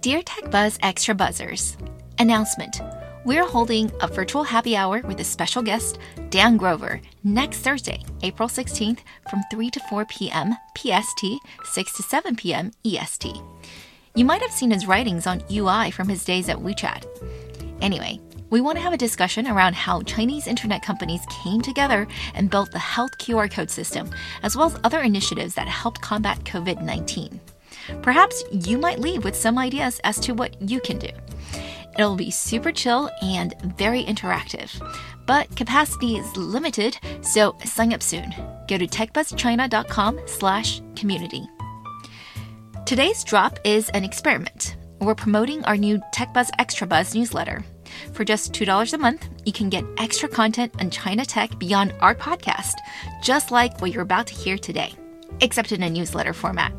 Dear Tech Buzz Extra Buzzers, announcement. We're holding a virtual happy hour with a special guest, Dan Grover, next Thursday, April 16th from 3 to 4 p.m. PST, 6 to 7 p.m. EST. You might have seen his writings on UI from his days at WeChat. Anyway, we want to have a discussion around how Chinese internet companies came together and built the health QR code system, as well as other initiatives that helped combat COVID 19. Perhaps you might leave with some ideas as to what you can do. It'll be super chill and very interactive. But capacity is limited, so sign up soon. Go to techbuzzchina.com slash community. Today's drop is an experiment. We're promoting our new TechBuzz Extra Buzz newsletter. For just $2 a month, you can get extra content on China tech beyond our podcast, just like what you're about to hear today, except in a newsletter format.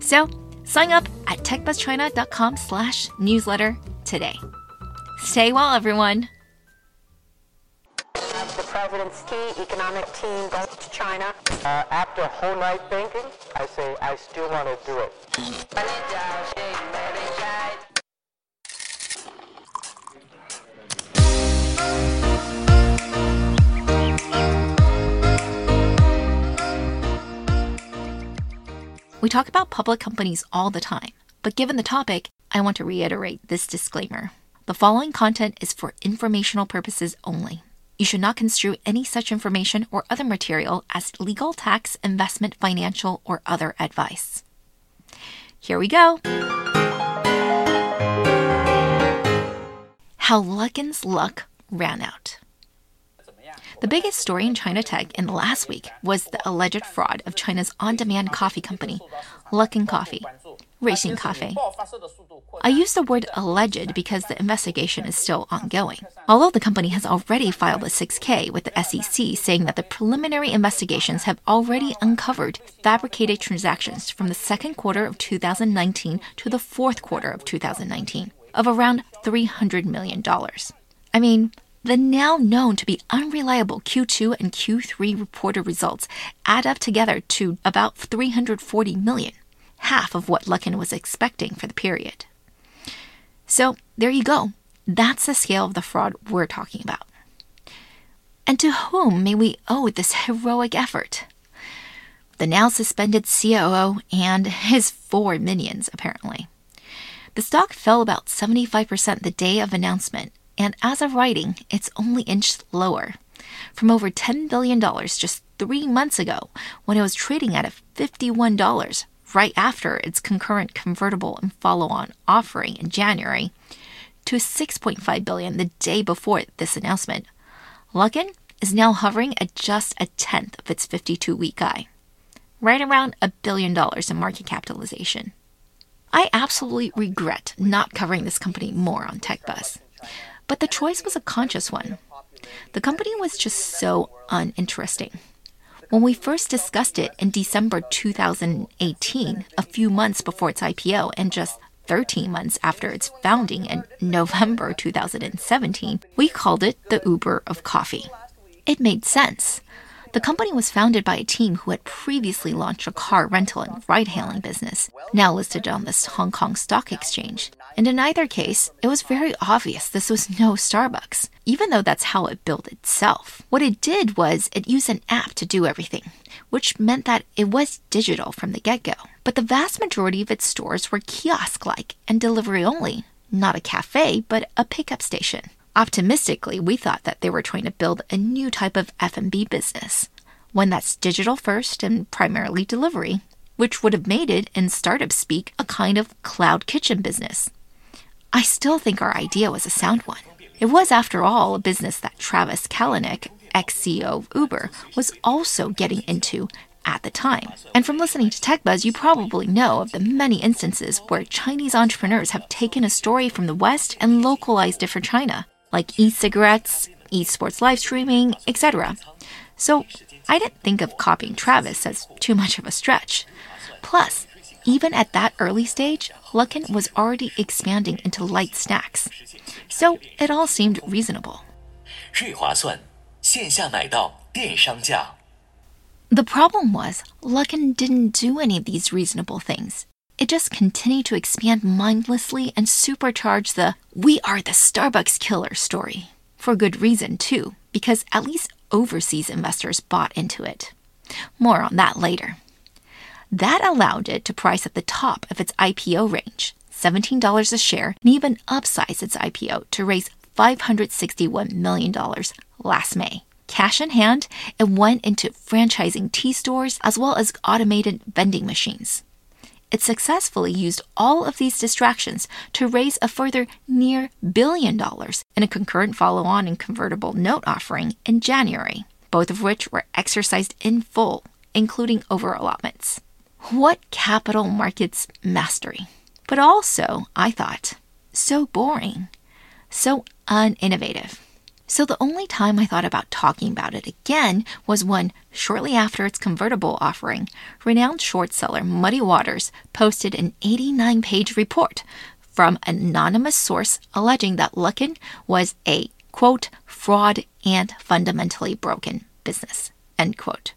So sign up at techbuzzchina.com slash newsletter today. Stay well, everyone. The president's key economic team goes to China. Uh, after whole night thinking, I say I still want to do it. We talk about public companies all the time, but given the topic, I want to reiterate this disclaimer. The following content is for informational purposes only. You should not construe any such information or other material as legal, tax, investment, financial, or other advice. Here we go. How Luckin's luck ran out. The biggest story in China tech in the last week was the alleged fraud of China's on demand coffee company, Luckin Coffee, Racing Cafe. I use the word alleged because the investigation is still ongoing. Although the company has already filed a 6K with the SEC saying that the preliminary investigations have already uncovered fabricated transactions from the second quarter of 2019 to the fourth quarter of 2019 of around $300 million. I mean, the now known to be unreliable Q2 and Q3 reported results add up together to about 340 million, half of what Luckin was expecting for the period. So there you go. That's the scale of the fraud we're talking about. And to whom may we owe this heroic effort? The now suspended COO and his four minions, apparently. The stock fell about 75% the day of announcement and as of writing, it's only inched lower from over $10 billion just three months ago when it was trading at $51 right after its concurrent convertible and follow-on offering in January to 6.5 billion the day before this announcement. Luckin is now hovering at just a tenth of its 52-week high, right around a billion dollars in market capitalization. I absolutely regret not covering this company more on TechBuzz. But the choice was a conscious one. The company was just so uninteresting. When we first discussed it in December 2018, a few months before its IPO and just 13 months after its founding in November 2017, we called it the Uber of coffee. It made sense. The company was founded by a team who had previously launched a car rental and ride hailing business, now listed on the Hong Kong Stock Exchange. And in either case, it was very obvious this was no Starbucks, even though that's how it built itself. What it did was it used an app to do everything, which meant that it was digital from the get go. But the vast majority of its stores were kiosk like and delivery only, not a cafe, but a pickup station. Optimistically, we thought that they were trying to build a new type of F&B business, one that's digital first and primarily delivery, which would have made it in startup speak a kind of cloud kitchen business. I still think our idea was a sound one. It was, after all, a business that Travis Kalanick, ex CEO of Uber, was also getting into at the time. And from listening to TechBuzz, you probably know of the many instances where Chinese entrepreneurs have taken a story from the West and localized it for China like e-cigarettes, esports live streaming, etc. So I didn't think of copying Travis as too much of a stretch. Plus, even at that early stage, Luckin was already expanding into light snacks. So it all seemed reasonable. The problem was, Luckin didn't do any of these reasonable things. it just continued to expand mindlessly and supercharge the we are the Starbucks killer story. For good reason, too, because at least overseas investors bought into it. More on that later. That allowed it to price at the top of its IPO range, $17 a share, and even upsize its IPO to raise $561 million last May. Cash in hand, it went into franchising tea stores as well as automated vending machines. It successfully used all of these distractions to raise a further near billion dollars in a concurrent follow on and convertible note offering in January, both of which were exercised in full, including over allotments. What capital markets mastery! But also, I thought, so boring, so uninnovative. So the only time I thought about talking about it again was when, shortly after its convertible offering, renowned short seller Muddy Waters posted an 89 page report from an anonymous source alleging that Luckin was a quote fraud and fundamentally broken business end quote.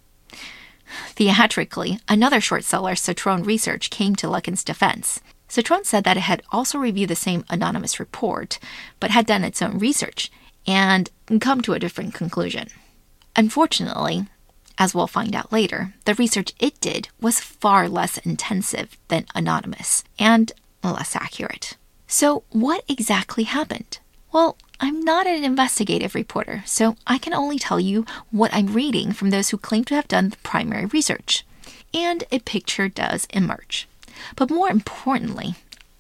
Theatrically, another short seller, Citron Research, came to Luckin's defense. Citron said that it had also reviewed the same anonymous report, but had done its own research and come to a different conclusion. Unfortunately, as we'll find out later, the research it did was far less intensive than Anonymous and less accurate. So, what exactly happened? Well, I'm not an investigative reporter, so I can only tell you what I'm reading from those who claim to have done the primary research. And a picture does emerge. But more importantly,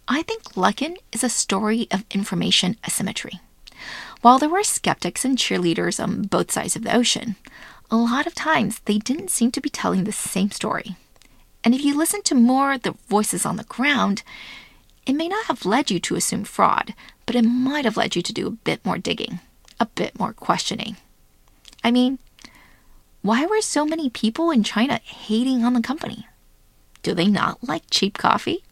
I think Luckin is a story of information asymmetry. While there were skeptics and cheerleaders on both sides of the ocean, a lot of times they didn't seem to be telling the same story. And if you listen to more of the voices on the ground, it may not have led you to assume fraud, but it might have led you to do a bit more digging, a bit more questioning. I mean, why were so many people in China hating on the company? Do they not like cheap coffee?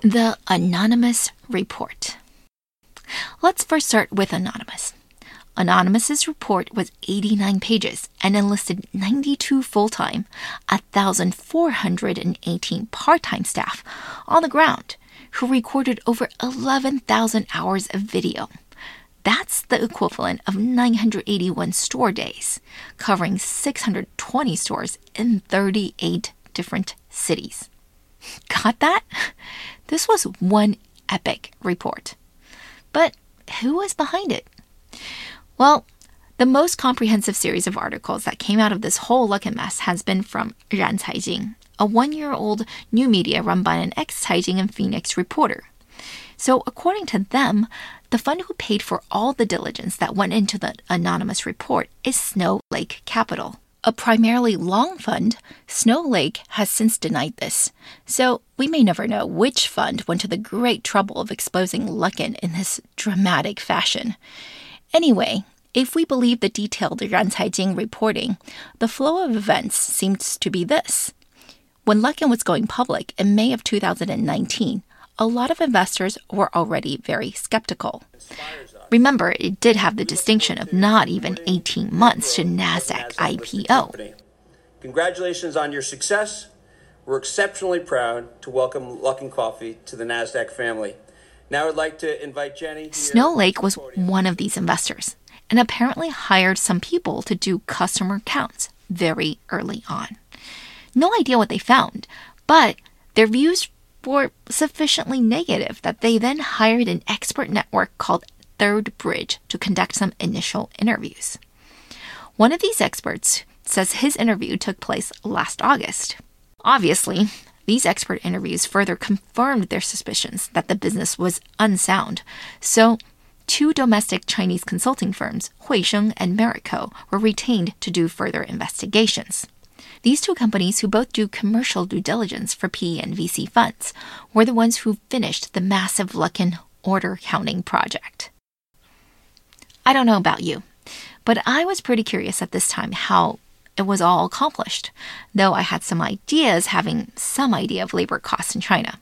The Anonymous Report. Let's first start with Anonymous. Anonymous's report was 89 pages and enlisted 92 full time, 1,418 part time staff on the ground who recorded over 11,000 hours of video. That's the equivalent of 981 store days, covering 620 stores in 38 different cities. Got that? This was one epic report. But who was behind it? Well, the most comprehensive series of articles that came out of this whole Luckin mess has been from Ran Caijing, a one year old new media run by an ex Caijing and Phoenix reporter. So, according to them, the fund who paid for all the diligence that went into the anonymous report is Snow Lake Capital. A primarily long fund, Snow Lake has since denied this, so we may never know which fund went to the great trouble of exposing Luckin in this dramatic fashion. Anyway, if we believe the detailed Ran Caijing reporting, the flow of events seems to be this. When Luckin was going public in May of 2019, a lot of investors were already very skeptical. Remember, it did have the distinction of not even 18 months to NASDAQ IPO. Congratulations on your success. We're exceptionally proud to welcome Luckin Coffee to the NASDAQ family. Now I'd like to invite Jenny. Snow Lake was one of these investors and apparently hired some people to do customer counts very early on. No idea what they found, but their views were sufficiently negative that they then hired an expert network called Third Bridge to conduct some initial interviews. One of these experts says his interview took place last August. Obviously, these expert interviews further confirmed their suspicions that the business was unsound. So, two domestic Chinese consulting firms, Huisheng and Merico, were retained to do further investigations. These two companies, who both do commercial due diligence for PE and VC funds, were the ones who finished the massive Luckin order counting project. I don't know about you, but I was pretty curious at this time how it was all accomplished, though I had some ideas having some idea of labor costs in China.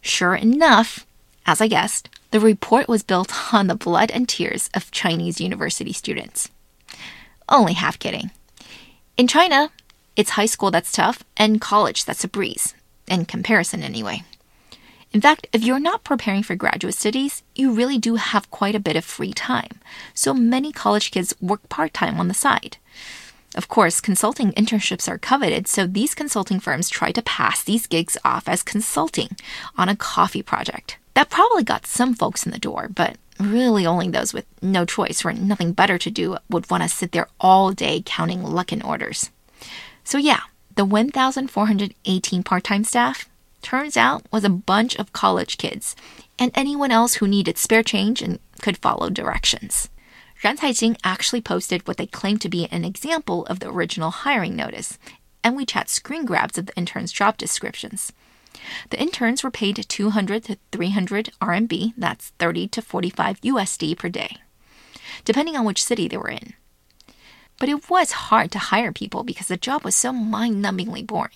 Sure enough, as I guessed, the report was built on the blood and tears of Chinese university students. Only half kidding. In China, It's high school that's tough, and college that's a breeze, in comparison anyway. In fact, if you're not preparing for graduate studies, you really do have quite a bit of free time. So many college kids work part time on the side. Of course, consulting internships are coveted, so these consulting firms try to pass these gigs off as consulting on a coffee project. That probably got some folks in the door, but really only those with no choice or nothing better to do would want to sit there all day counting Luckin orders. So, yeah, the 1,418 part time staff turns out was a bunch of college kids and anyone else who needed spare change and could follow directions. Ran Caijing actually posted what they claimed to be an example of the original hiring notice, and WeChat screen grabs of the interns' job descriptions. The interns were paid 200 to 300 RMB, that's 30 to 45 USD per day, depending on which city they were in. But it was hard to hire people because the job was so mind numbingly boring.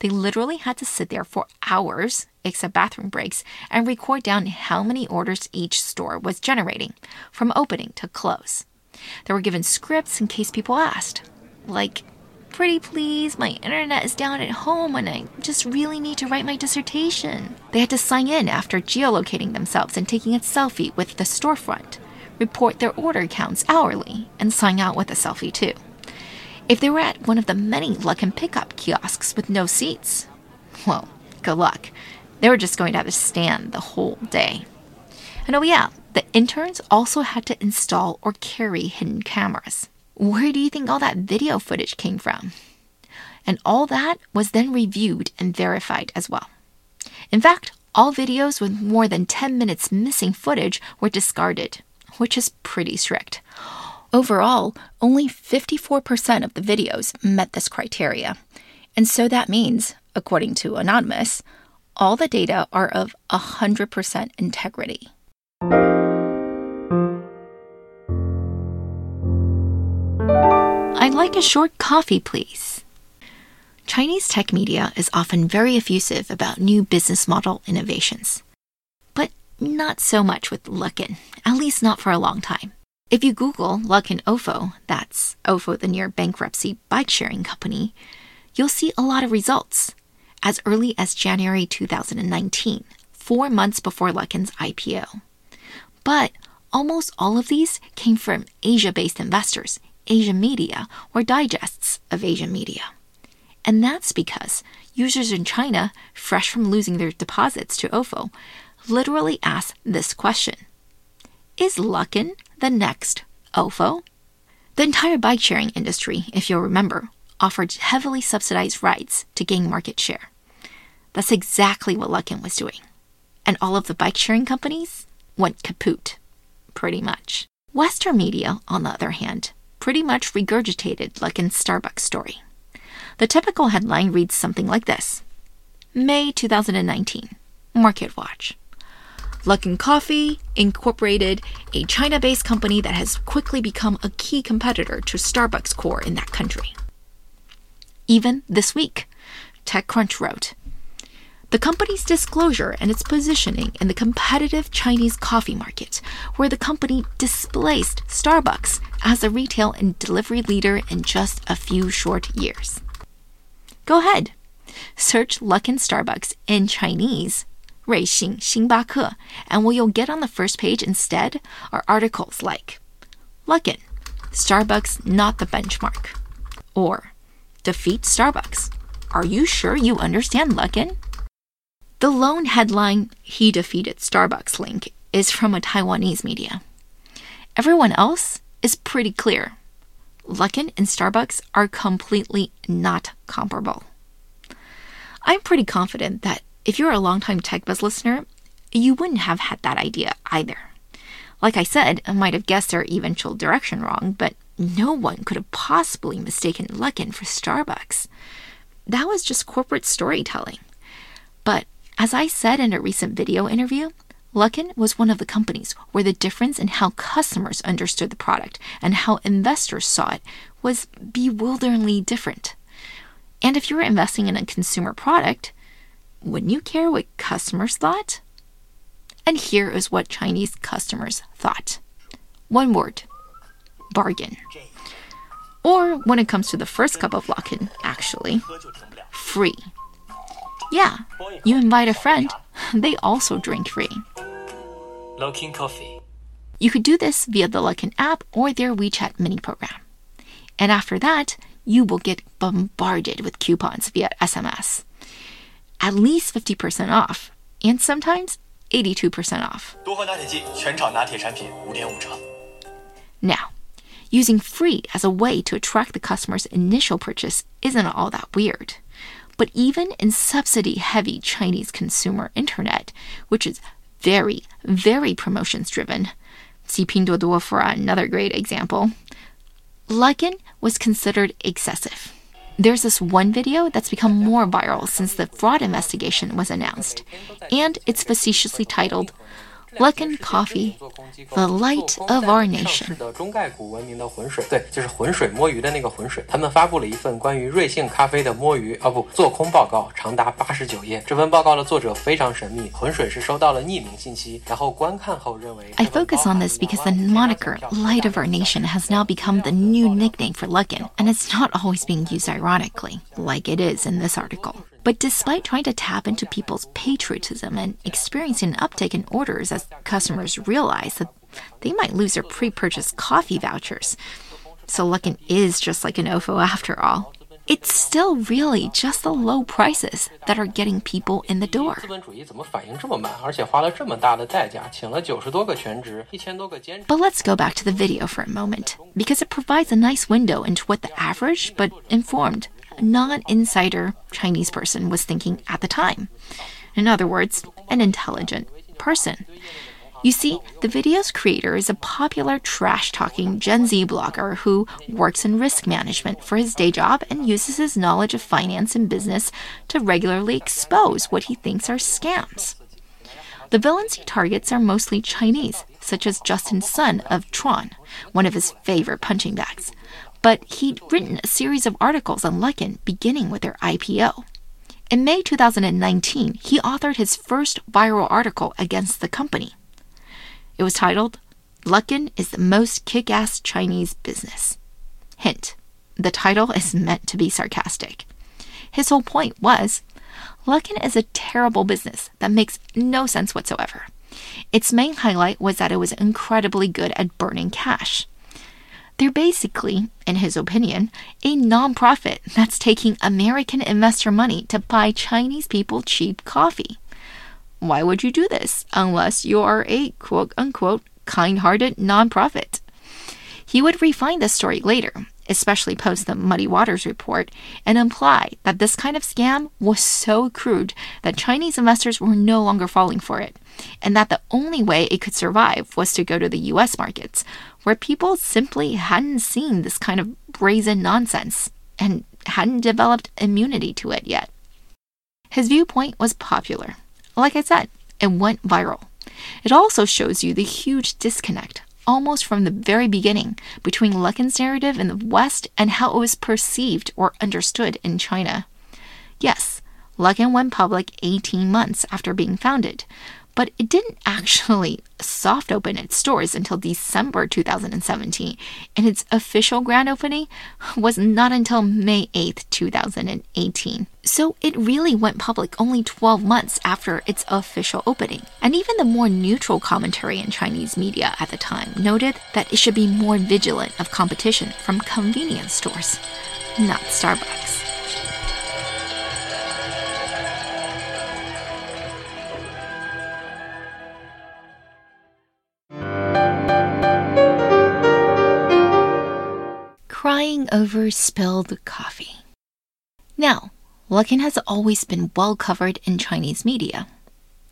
They literally had to sit there for hours, except bathroom breaks, and record down how many orders each store was generating, from opening to close. They were given scripts in case people asked, like, Pretty please, my internet is down at home and I just really need to write my dissertation. They had to sign in after geolocating themselves and taking a selfie with the storefront, report their order counts hourly, and sign out with a selfie too. If they were at one of the many Luckin pickup kiosks with no seats, well, good luck. They were just going to have to stand the whole day. And oh, yeah, the interns also had to install or carry hidden cameras. Where do you think all that video footage came from? And all that was then reviewed and verified as well. In fact, all videos with more than 10 minutes missing footage were discarded, which is pretty strict. Overall, only 54% of the videos met this criteria. And so that means, according to Anonymous, all the data are of 100% integrity. I'd like a short coffee, please. Chinese tech media is often very effusive about new business model innovations. But not so much with Luckin, at least not for a long time. If you Google Luckin Ofo, that's Ofo the near bankruptcy bike sharing company, you'll see a lot of results. As early as January 2019, four months before Luckin's IPO. But almost all of these came from Asia based investors, Asian media, or digests of Asian media. And that's because users in China, fresh from losing their deposits to OFO, literally asked this question Is Luckin the next OFO. The entire bike sharing industry, if you'll remember, offered heavily subsidized rides to gain market share. That's exactly what Luckin was doing. And all of the bike sharing companies went kaput, pretty much. Western media, on the other hand, pretty much regurgitated Luckin's Starbucks story. The typical headline reads something like this May 2019, Market Watch. Luckin Coffee Incorporated, a China based company that has quickly become a key competitor to Starbucks Corp in that country. Even this week, TechCrunch wrote The company's disclosure and its positioning in the competitive Chinese coffee market, where the company displaced Starbucks as a retail and delivery leader in just a few short years. Go ahead, search Luckin Starbucks in Chinese 瑞幸星巴克, and what you'll get on the first page instead are articles like Luckin, Starbucks not the benchmark, or Defeat Starbucks. Are you sure you understand Luckin? The lone headline, He defeated Starbucks link, is from a Taiwanese media. Everyone else is pretty clear. Luckin and Starbucks are completely not comparable. I'm pretty confident that if you're a longtime TechBuzz listener, you wouldn't have had that idea either. Like I said, I might have guessed their eventual direction wrong, but no one could have possibly mistaken Luckin for Starbucks. That was just corporate storytelling. But as I said in a recent video interview, Luckin was one of the companies where the difference in how customers understood the product and how investors saw it was bewilderingly different. And if you were investing in a consumer product, wouldn't you care what customers thought? And here is what Chinese customers thought one word bargain. Or when it comes to the first cup of Luckin, actually, free. Yeah, you invite a friend, they also drink free. Luckin Coffee. You could do this via the Luckin app or their WeChat mini program. And after that, you will get bombarded with coupons via SMS at least 50% off, and sometimes 82% off. Now, using free as a way to attract the customer's initial purchase isn't all that weird. But even in subsidy heavy Chinese consumer internet, which is very, very promotions driven, see Pinduoduo for another great example, Luckin was considered excessive. There's this one video that's become more viral since the fraud investigation was announced, and it's facetiously titled Luckin Coffee, the light of our 上 nation. 市的中概股闻名的浑水，对，就是浑水摸鱼的那个浑水。他们发布了一份关于瑞幸咖啡的摸鱼啊不做空报告，长达八十九页。这份报告的作者非常神秘，浑水是收到了匿名信息，然后观看后认为。 I focus on this because the moniker Light of Our Nation has now become the new nickname for Luckin, and it's not always being used ironically, like it is in this article. But despite trying to tap into people's patriotism and experiencing an uptick in orders as customers realize that they might lose their pre purchased coffee vouchers. So Luckin is just like an OFO after all. It's still really just the low prices that are getting people in the door. But let's go back to the video for a moment, because it provides a nice window into what the average, but informed, non insider Chinese person was thinking at the time. In other words, an intelligent person. You see, the video's creator is a popular trash talking Gen Z blogger who works in risk management for his day job and uses his knowledge of finance and business to regularly expose what he thinks are scams. The villains he targets are mostly Chinese, such as Justin Sun of Tron, one of his favorite punching bags. But he'd written a series of articles on Luckin beginning with their IPO. In May 2019, he authored his first viral article against the company. It was titled, Luckin is the most kick ass Chinese business. Hint the title is meant to be sarcastic. His whole point was Luckin is a terrible business that makes no sense whatsoever. Its main highlight was that it was incredibly good at burning cash. They're basically, in his opinion, a nonprofit that's taking American investor money to buy Chinese people cheap coffee. Why would you do this unless you are a quote unquote kind hearted nonprofit? He would refine the story later, especially post the Muddy Waters report, and imply that this kind of scam was so crude that Chinese investors were no longer falling for it, and that the only way it could survive was to go to the US markets, where people simply hadn't seen this kind of brazen nonsense and hadn't developed immunity to it yet. His viewpoint was popular. Like I said, it went viral. It also shows you the huge disconnect, almost from the very beginning, between Luckin's narrative in the West and how it was perceived or understood in China. Yes, Luckin went public 18 months after being founded, but it didn't actually soft open its doors until December 2017, and its official grand opening was not until May 8, 2018. So it really went public only 12 months after its official opening. And even the more neutral commentary in Chinese media at the time noted that it should be more vigilant of competition from convenience stores, not Starbucks. Over spilled coffee. Now, Luckin has always been well covered in Chinese media.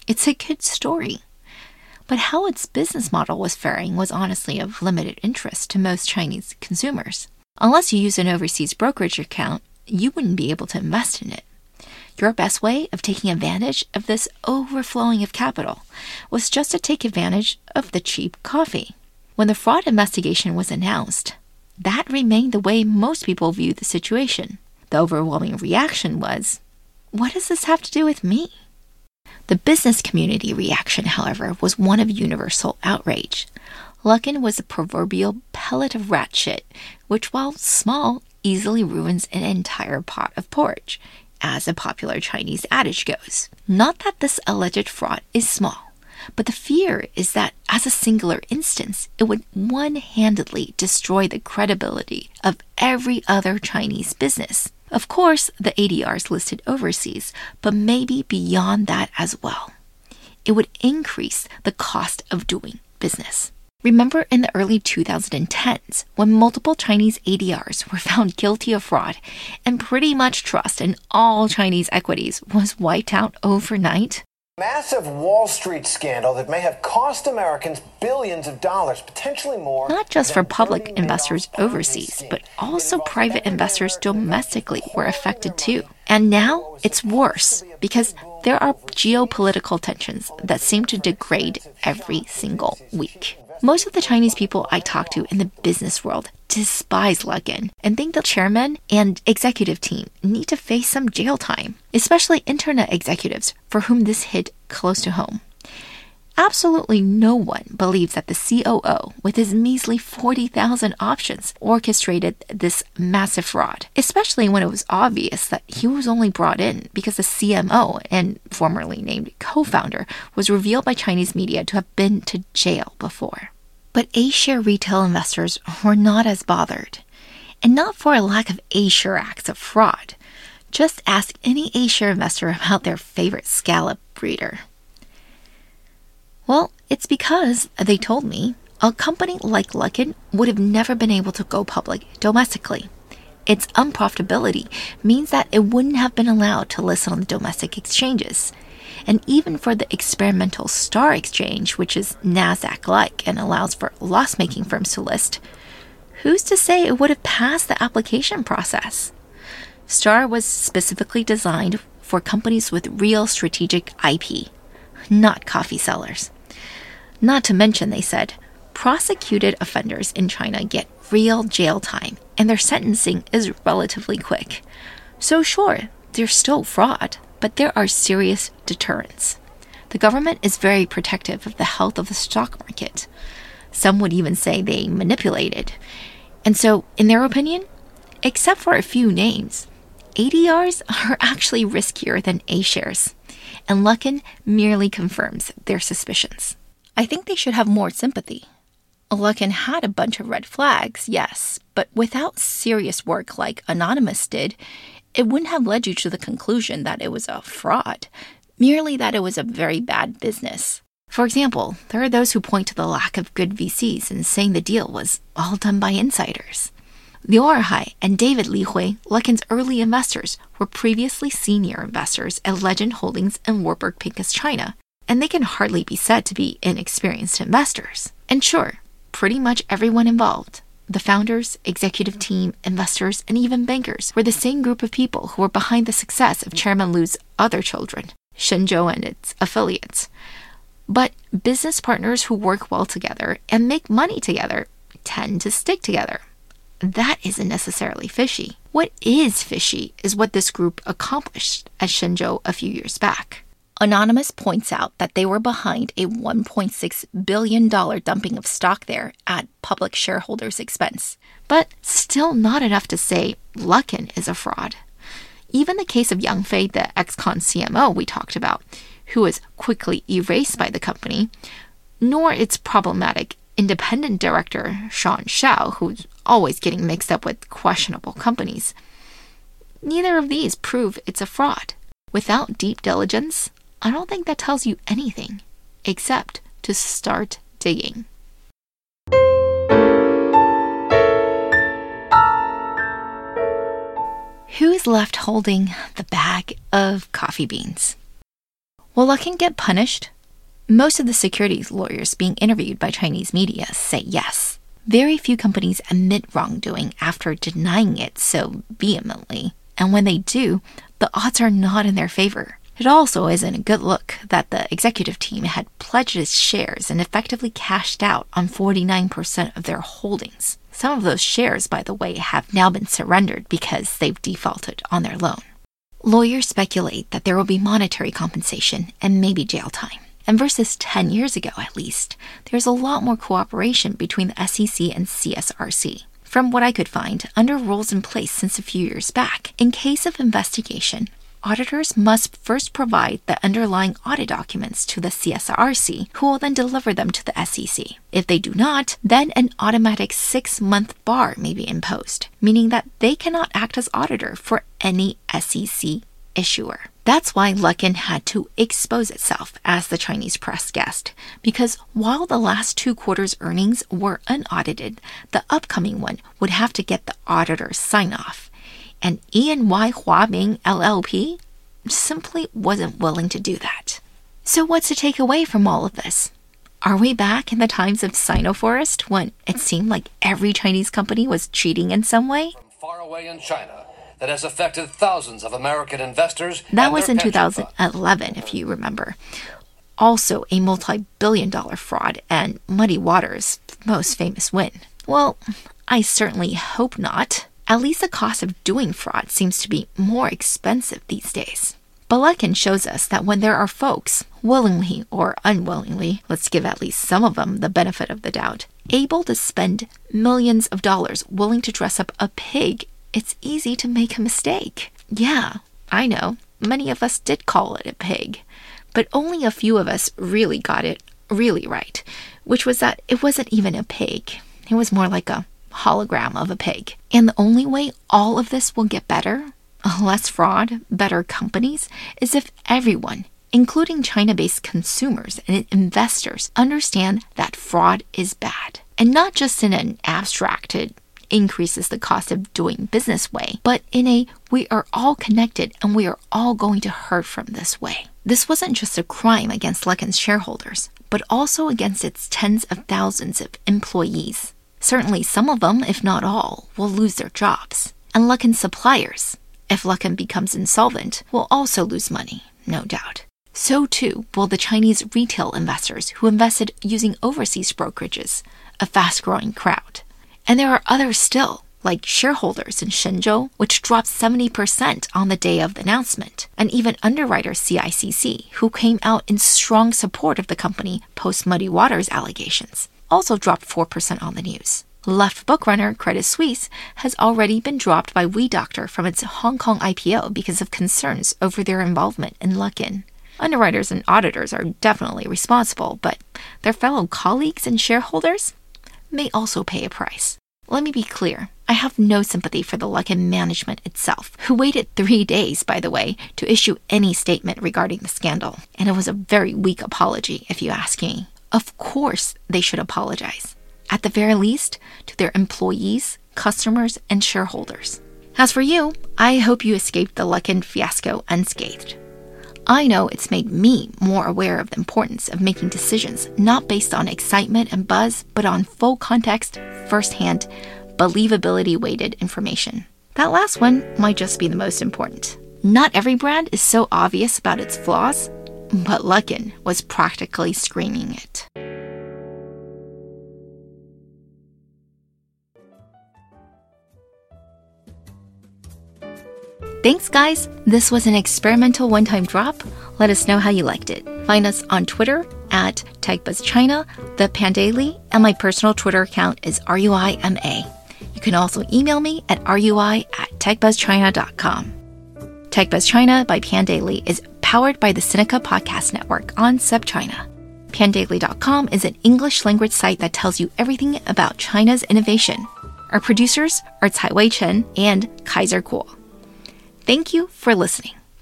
It's a good story. But how its business model was faring was honestly of limited interest to most Chinese consumers. Unless you use an overseas brokerage account, you wouldn't be able to invest in it. Your best way of taking advantage of this overflowing of capital was just to take advantage of the cheap coffee. When the fraud investigation was announced, that remained the way most people viewed the situation. The overwhelming reaction was, What does this have to do with me? The business community reaction, however, was one of universal outrage. Luckin was a proverbial pellet of rat shit, which, while small, easily ruins an entire pot of porridge, as a popular Chinese adage goes. Not that this alleged fraud is small, but the fear is that as a singular instance, it would one handedly destroy the credibility of every other Chinese business. Of course, the ADRs listed overseas, but maybe beyond that as well. It would increase the cost of doing business. Remember in the early 2010s when multiple Chinese ADRs were found guilty of fraud and pretty much trust in all Chinese equities was wiped out overnight? Massive Wall Street scandal that may have cost Americans billions of dollars, potentially more. Not just for public investors overseas, but also private investors domestically were affected too. And now it's worse because there are geopolitical tensions that seem to degrade every single week. Most of the Chinese people I talk to in the business world despise Luckin and think the chairman and executive team need to face some jail time, especially internet executives for whom this hit close to home. Absolutely no one believes that the COO, with his measly 40,000 options, orchestrated this massive fraud, especially when it was obvious that he was only brought in because the CMO and formerly named co founder was revealed by Chinese media to have been to jail before. But A share retail investors were not as bothered, and not for a lack of A share acts of fraud. Just ask any A share investor about their favorite scallop breeder. Well, it's because, they told me, a company like Luckin would have never been able to go public domestically. Its unprofitability means that it wouldn't have been allowed to list on the domestic exchanges. And even for the experimental Star Exchange, which is NASDAQ like and allows for loss making firms to list, who's to say it would have passed the application process? Star was specifically designed for companies with real strategic IP, not coffee sellers. Not to mention, they said, prosecuted offenders in China get real jail time and their sentencing is relatively quick. So, sure, there's still fraud, but there are serious deterrents. The government is very protective of the health of the stock market. Some would even say they manipulate it. And so, in their opinion, except for a few names, ADRs are actually riskier than A shares. And Luckin merely confirms their suspicions. I think they should have more sympathy. Luckin had a bunch of red flags, yes, but without serious work like Anonymous did, it wouldn't have led you to the conclusion that it was a fraud, merely that it was a very bad business. For example, there are those who point to the lack of good VCs and saying the deal was all done by insiders. Liu Erhai and David Li Hui, Luckin's early investors, were previously senior investors at Legend Holdings and Warburg Pincus China, and they can hardly be said to be inexperienced investors. And sure, pretty much everyone involved the founders, executive team, investors, and even bankers were the same group of people who were behind the success of Chairman Lu's other children, Shenzhou and its affiliates. But business partners who work well together and make money together tend to stick together. That isn't necessarily fishy. What is fishy is what this group accomplished at Shenzhou a few years back. Anonymous points out that they were behind a $1.6 billion dumping of stock there at public shareholders' expense, but still not enough to say Luckin is a fraud. Even the case of Yang Fei, the ex-con CMO we talked about, who was quickly erased by the company, nor its problematic independent director, Sean Shao, who's always getting mixed up with questionable companies. Neither of these prove it's a fraud. Without deep diligence, I don't think that tells you anything except to start digging. Who is left holding the bag of coffee beans? Will Luckin get punished? Most of the securities lawyers being interviewed by Chinese media say yes. Very few companies admit wrongdoing after denying it so vehemently, and when they do, the odds are not in their favor. It also isn't a good look that the executive team had pledged its shares and effectively cashed out on 49% of their holdings. Some of those shares, by the way, have now been surrendered because they've defaulted on their loan. Lawyers speculate that there will be monetary compensation and maybe jail time. And versus 10 years ago, at least, there's a lot more cooperation between the SEC and CSRC. From what I could find, under rules in place since a few years back, in case of investigation, auditors must first provide the underlying audit documents to the CSRC, who will then deliver them to the SEC. If they do not, then an automatic six month bar may be imposed, meaning that they cannot act as auditor for any SEC issuer. That's why Luckin had to expose itself as the Chinese press guessed, because while the last two quarters' earnings were unaudited, the upcoming one would have to get the auditor's sign off. And E&Y Hua Ming LLP simply wasn't willing to do that. So, what's to take away from all of this? Are we back in the times of Sinoforest when it seemed like every Chinese company was cheating in some way? Far away in China that has affected thousands of American investors. That was in 2011, if you remember. Also, a multi billion dollar fraud and Muddy Waters' most famous win. Well, I certainly hope not. At least the cost of doing fraud seems to be more expensive these days. But Luckin shows us that when there are folks, willingly or unwillingly, let's give at least some of them the benefit of the doubt, able to spend millions of dollars willing to dress up a pig it's easy to make a mistake. Yeah, I know. Many of us did call it a pig, but only a few of us really got it really right, which was that it wasn't even a pig. It was more like a hologram of a pig. And the only way all of this will get better, less fraud, better companies, is if everyone, including China based consumers and investors, understand that fraud is bad. And not just in an abstracted, increases the cost of doing business way, but in a we are all connected and we are all going to hurt from this way. This wasn't just a crime against Luckin's shareholders, but also against its tens of thousands of employees. Certainly, some of them, if not all, will lose their jobs. And Luckin's suppliers, if Luckin becomes insolvent, will also lose money, no doubt. So too will the Chinese retail investors who invested using overseas brokerages, a fast growing crowd. And there are others still, like shareholders in Shenzhou, which dropped 70% on the day of the announcement, and even underwriter CICC, who came out in strong support of the company post Muddy Waters allegations, also dropped 4% on the news. Left bookrunner Credit Suisse has already been dropped by WeDoctor from its Hong Kong IPO because of concerns over their involvement in Luckin. Underwriters and auditors are definitely responsible, but their fellow colleagues and shareholders? may also pay a price. Let me be clear. I have no sympathy for the Luckin management itself, who waited three days, by the way, to issue any statement regarding the scandal. And it was a very weak apology, if you ask me. Of course, they should apologize. At the very least, to their employees, customers, and shareholders. As for you, I hope you escaped the Luckin fiasco unscathed. I know it's made me more aware of the importance of making decisions not based on excitement and buzz, but on full context, firsthand, believability weighted information. That last one might just be the most important. Not every brand is so obvious about its flaws, but Luckin was practically screaming it. Thanks, guys. This was an experimental one time drop. Let us know how you liked it. Find us on Twitter at TechBuzzChina, the Pandaily, and my personal Twitter account is RUIMA. You can also email me at RUI at TechBuzzChina.com. TechBuzz China by Pandaily is powered by the Sinica Podcast Network on SupChina. Pandaily.com is an English language site that tells you everything about China's innovation. Our producers are Wei Chen and Kaiser Kuo. Thank you for listening.